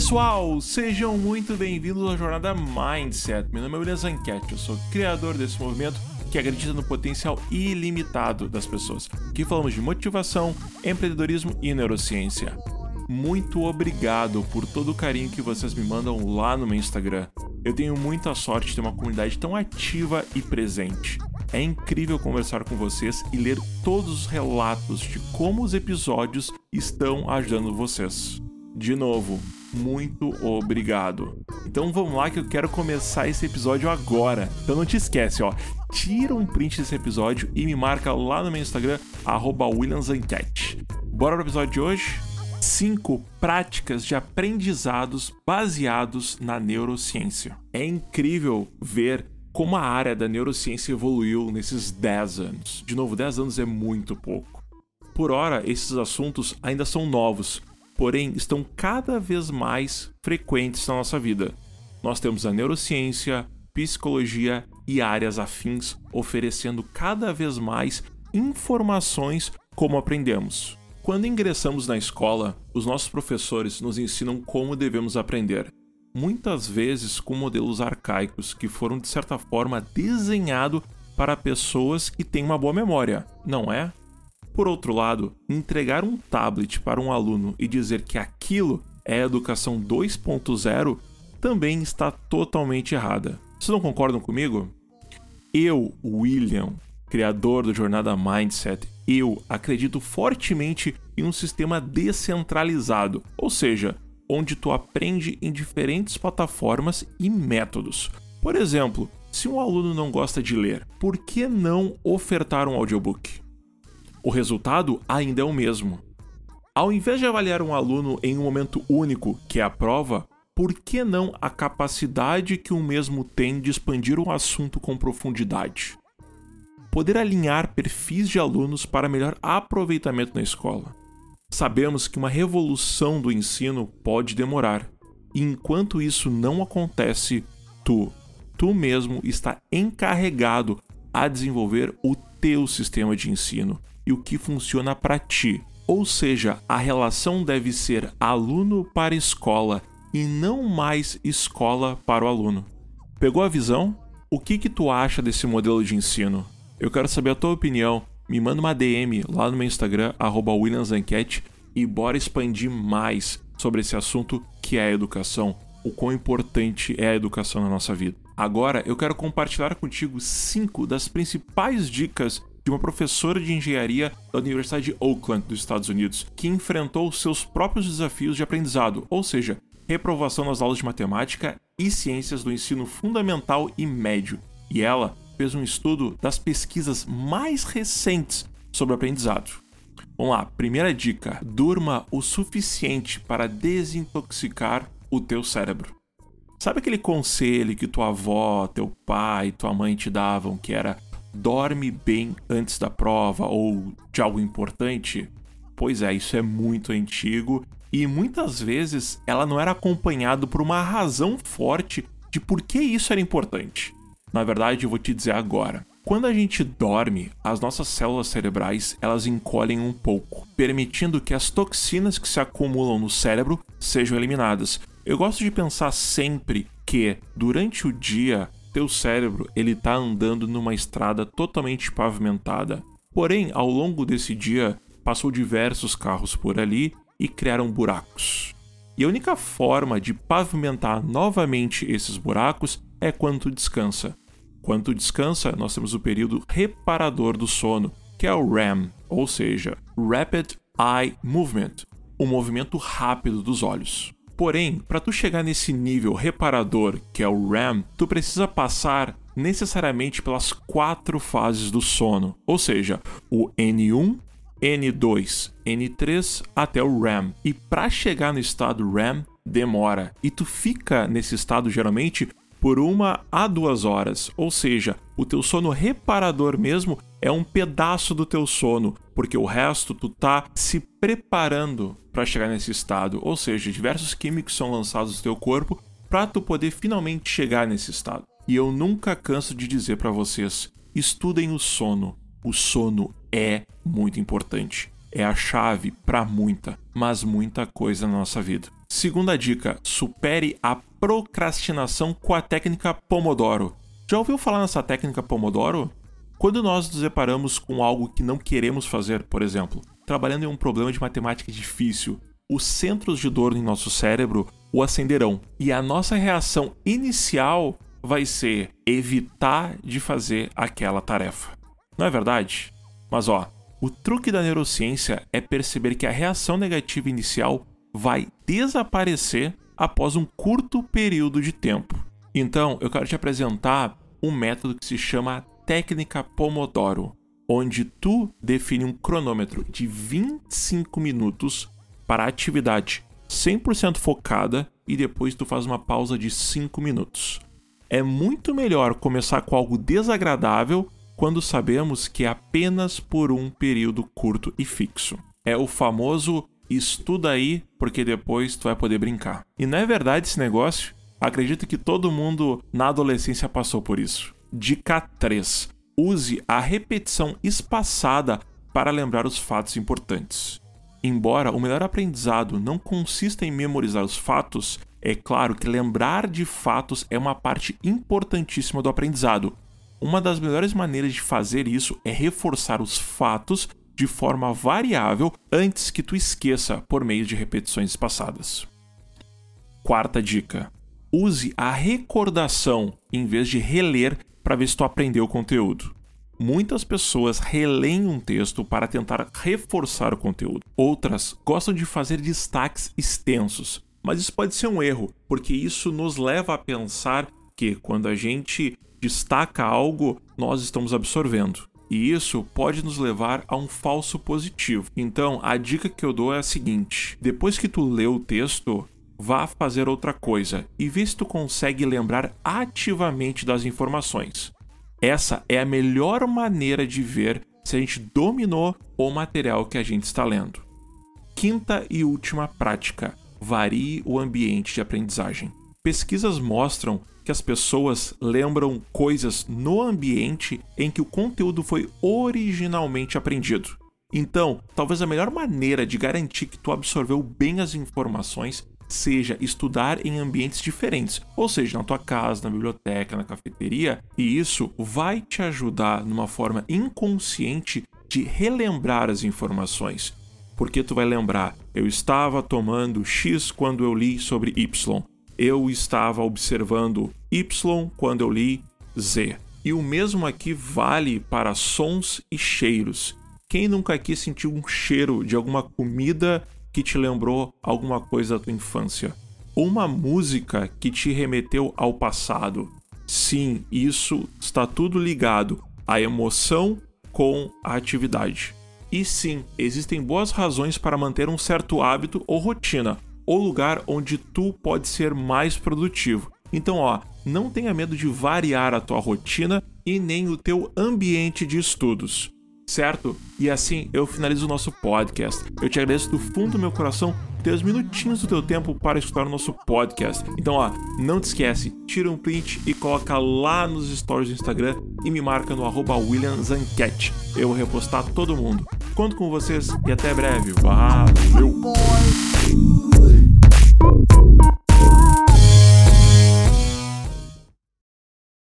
pessoal, sejam muito bem-vindos à jornada Mindset. Meu nome é William Zanquete, eu sou criador desse movimento que acredita no potencial ilimitado das pessoas. Aqui falamos de motivação, empreendedorismo e neurociência. Muito obrigado por todo o carinho que vocês me mandam lá no meu Instagram. Eu tenho muita sorte de ter uma comunidade tão ativa e presente. É incrível conversar com vocês e ler todos os relatos de como os episódios estão ajudando vocês. De novo, muito obrigado. Então vamos lá que eu quero começar esse episódio agora. Então não te esquece, ó. Tira um print desse episódio e me marca lá no meu Instagram, WilliamsEnquete. Bora pro episódio de hoje? 5 práticas de aprendizados baseados na neurociência. É incrível ver como a área da neurociência evoluiu nesses 10 anos. De novo, 10 anos é muito pouco. Por hora, esses assuntos ainda são novos, porém estão cada vez mais frequentes na nossa vida. Nós temos a neurociência, psicologia e áreas afins oferecendo cada vez mais informações como aprendemos. Quando ingressamos na escola, os nossos professores nos ensinam como devemos aprender, muitas vezes com modelos arcaicos que foram de certa forma desenhados para pessoas que têm uma boa memória, não é? Por outro lado, entregar um tablet para um aluno e dizer que aquilo é educação 2.0 também está totalmente errada. Vocês não concordam comigo? Eu, William, criador do Jornada Mindset, eu acredito fortemente em um sistema descentralizado, ou seja, onde tu aprende em diferentes plataformas e métodos. Por exemplo, se um aluno não gosta de ler, por que não ofertar um audiobook? O resultado ainda é o mesmo. Ao invés de avaliar um aluno em um momento único, que é a prova, por que não a capacidade que o mesmo tem de expandir um assunto com profundidade? poder alinhar perfis de alunos para melhor aproveitamento na escola. Sabemos que uma revolução do ensino pode demorar, e enquanto isso não acontece, tu, tu mesmo está encarregado a desenvolver o teu sistema de ensino e o que funciona para ti. Ou seja, a relação deve ser aluno para escola e não mais escola para o aluno. Pegou a visão? O que que tu acha desse modelo de ensino? Eu quero saber a tua opinião. Me manda uma DM lá no meu Instagram, WilliamsEnquete, e bora expandir mais sobre esse assunto que é a educação, o quão importante é a educação na nossa vida. Agora eu quero compartilhar contigo cinco das principais dicas de uma professora de engenharia da Universidade de Oakland, dos Estados Unidos, que enfrentou seus próprios desafios de aprendizado, ou seja, reprovação nas aulas de matemática e ciências do ensino fundamental e médio. E ela fez um estudo das pesquisas mais recentes sobre aprendizado. Vamos lá, primeira dica: durma o suficiente para desintoxicar o teu cérebro. Sabe aquele conselho que tua avó, teu pai, tua mãe te davam que era dorme bem antes da prova ou de algo importante? Pois é, isso é muito antigo e muitas vezes ela não era acompanhado por uma razão forte de por que isso era importante. Na verdade, eu vou te dizer agora. Quando a gente dorme, as nossas células cerebrais elas encolhem um pouco, permitindo que as toxinas que se acumulam no cérebro sejam eliminadas. Eu gosto de pensar sempre que durante o dia teu cérebro ele está andando numa estrada totalmente pavimentada. Porém, ao longo desse dia, passou diversos carros por ali e criaram buracos. E a única forma de pavimentar novamente esses buracos é quando tu descansa. Quando tu descansa, nós temos o período reparador do sono, que é o REM, ou seja, Rapid Eye Movement, o movimento rápido dos olhos. Porém, para tu chegar nesse nível reparador, que é o REM, tu precisa passar necessariamente pelas quatro fases do sono, ou seja, o N1, N2, N3 até o REM. E para chegar no estado REM demora, e tu fica nesse estado geralmente por uma a duas horas, ou seja, o teu sono reparador mesmo é um pedaço do teu sono, porque o resto tu tá se preparando para chegar nesse estado, ou seja, diversos químicos são lançados no teu corpo para tu poder finalmente chegar nesse estado. E eu nunca canso de dizer para vocês, estudem o sono. O sono é muito importante. É a chave para muita, mas muita coisa na nossa vida. Segunda dica: supere a procrastinação com a técnica Pomodoro. Já ouviu falar nessa técnica Pomodoro? Quando nós nos deparamos com algo que não queremos fazer, por exemplo, trabalhando em um problema de matemática difícil, os centros de dor em nosso cérebro o acenderão e a nossa reação inicial vai ser evitar de fazer aquela tarefa. Não é verdade? Mas ó, o truque da neurociência é perceber que a reação negativa inicial vai desaparecer após um curto período de tempo. Então, eu quero te apresentar um método que se chama técnica Pomodoro, onde tu define um cronômetro de 25 minutos para a atividade 100% focada e depois tu faz uma pausa de 5 minutos. É muito melhor começar com algo desagradável quando sabemos que é apenas por um período curto e fixo. É o famoso estuda aí, porque depois tu vai poder brincar. E não é verdade esse negócio? Acredito que todo mundo na adolescência passou por isso. Dica 3. Use a repetição espaçada para lembrar os fatos importantes. Embora o melhor aprendizado não consista em memorizar os fatos, é claro que lembrar de fatos é uma parte importantíssima do aprendizado. Uma das melhores maneiras de fazer isso é reforçar os fatos de forma variável antes que tu esqueça por meio de repetições espaçadas. Quarta dica: use a recordação em vez de reler para ver se tu aprendeu o conteúdo. Muitas pessoas releem um texto para tentar reforçar o conteúdo. Outras gostam de fazer destaques extensos. Mas isso pode ser um erro, porque isso nos leva a pensar que quando a gente destaca algo, nós estamos absorvendo. E isso pode nos levar a um falso positivo. Então, a dica que eu dou é a seguinte: depois que tu lê o texto, vá fazer outra coisa e vê se tu consegue lembrar ativamente das informações. Essa é a melhor maneira de ver se a gente dominou o material que a gente está lendo. Quinta e última prática: varie o ambiente de aprendizagem. Pesquisas mostram que as pessoas lembram coisas no ambiente em que o conteúdo foi originalmente aprendido. Então, talvez a melhor maneira de garantir que tu absorveu bem as informações seja estudar em ambientes diferentes, ou seja, na tua casa, na biblioteca, na cafeteria, e isso vai te ajudar numa forma inconsciente de relembrar as informações. Porque tu vai lembrar, eu estava tomando X quando eu li sobre Y. Eu estava observando Y quando eu li Z. E o mesmo aqui vale para sons e cheiros. Quem nunca aqui sentiu um cheiro de alguma comida que te lembrou alguma coisa da tua infância, ou uma música que te remeteu ao passado. Sim, isso está tudo ligado à emoção com a atividade. E sim, existem boas razões para manter um certo hábito ou rotina, ou lugar onde tu pode ser mais produtivo. Então, ó, não tenha medo de variar a tua rotina e nem o teu ambiente de estudos certo? E assim eu finalizo o nosso podcast. Eu te agradeço do fundo do meu coração ter os minutinhos do teu tempo para escutar o nosso podcast. Então, ó, não te esquece, tira um print e coloca lá nos stories do Instagram e me marca no arroba WilliamZanquete. Eu vou repostar todo mundo. Conto com vocês e até breve. Valeu!